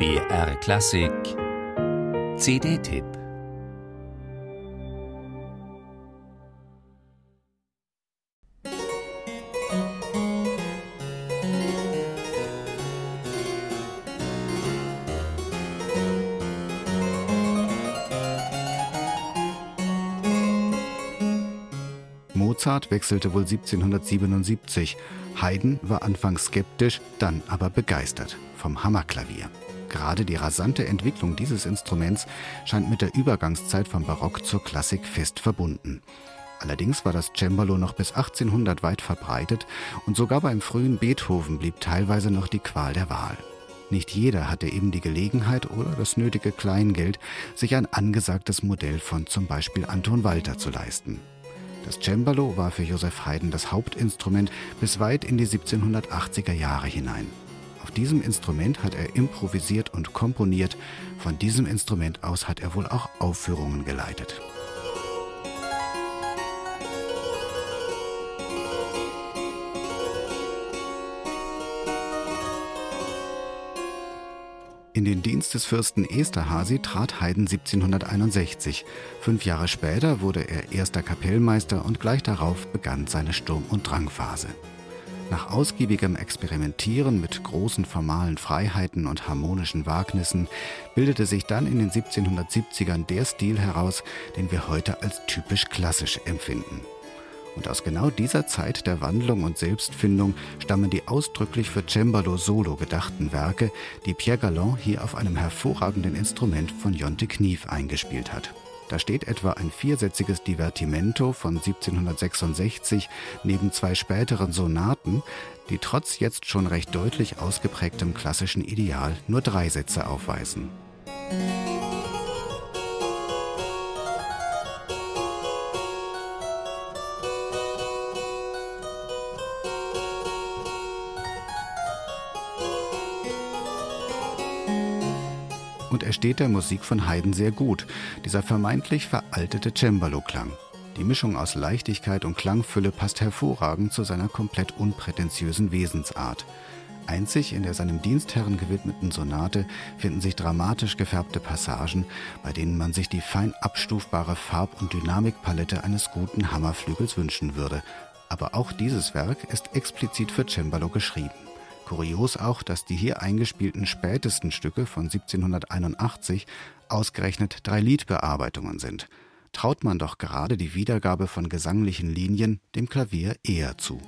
BR Klassik CD-Tipp Mozart wechselte wohl 1777. Haydn war anfangs skeptisch, dann aber begeistert vom Hammerklavier. Gerade die rasante Entwicklung dieses Instruments scheint mit der Übergangszeit vom Barock zur Klassik fest verbunden. Allerdings war das Cembalo noch bis 1800 weit verbreitet und sogar beim frühen Beethoven blieb teilweise noch die Qual der Wahl. Nicht jeder hatte eben die Gelegenheit oder das nötige Kleingeld, sich ein angesagtes Modell von zum Beispiel Anton Walter zu leisten. Das Cembalo war für Joseph Haydn das Hauptinstrument bis weit in die 1780er Jahre hinein. Auf diesem Instrument hat er improvisiert und komponiert. Von diesem Instrument aus hat er wohl auch Aufführungen geleitet. In den Dienst des Fürsten Esterhazy trat Haydn 1761. Fünf Jahre später wurde er erster Kapellmeister und gleich darauf begann seine Sturm- und Drangphase. Nach ausgiebigem Experimentieren mit großen formalen Freiheiten und harmonischen Wagnissen bildete sich dann in den 1770ern der Stil heraus, den wir heute als typisch klassisch empfinden. Und aus genau dieser Zeit der Wandlung und Selbstfindung stammen die ausdrücklich für Cembalo Solo gedachten Werke, die Pierre Galland hier auf einem hervorragenden Instrument von Jonte Knief eingespielt hat. Da steht etwa ein viersätziges Divertimento von 1766 neben zwei späteren Sonaten, die trotz jetzt schon recht deutlich ausgeprägtem klassischen Ideal nur drei Sätze aufweisen. Und er steht der Musik von Haydn sehr gut, dieser vermeintlich veraltete Cembalo-Klang. Die Mischung aus Leichtigkeit und Klangfülle passt hervorragend zu seiner komplett unprätentiösen Wesensart. Einzig in der seinem Dienstherren gewidmeten Sonate finden sich dramatisch gefärbte Passagen, bei denen man sich die fein abstufbare Farb- und Dynamikpalette eines guten Hammerflügels wünschen würde. Aber auch dieses Werk ist explizit für Cembalo geschrieben. Kurios auch, dass die hier eingespielten spätesten Stücke von 1781 ausgerechnet drei Liedbearbeitungen sind. Traut man doch gerade die Wiedergabe von gesanglichen Linien dem Klavier eher zu.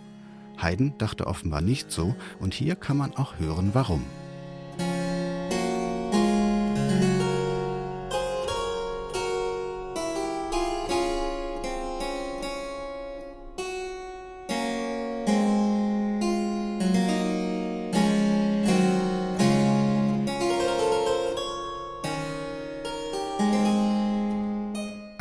Haydn dachte offenbar nicht so, und hier kann man auch hören, warum.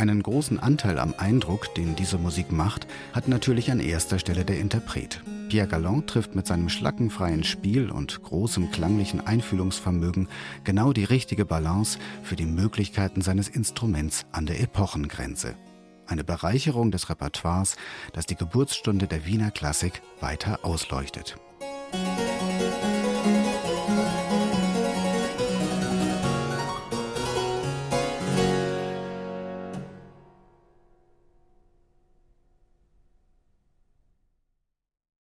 Einen großen Anteil am Eindruck, den diese Musik macht, hat natürlich an erster Stelle der Interpret. Pierre Galland trifft mit seinem schlackenfreien Spiel und großem klanglichen Einfühlungsvermögen genau die richtige Balance für die Möglichkeiten seines Instruments an der Epochengrenze. Eine Bereicherung des Repertoires, das die Geburtsstunde der Wiener Klassik weiter ausleuchtet.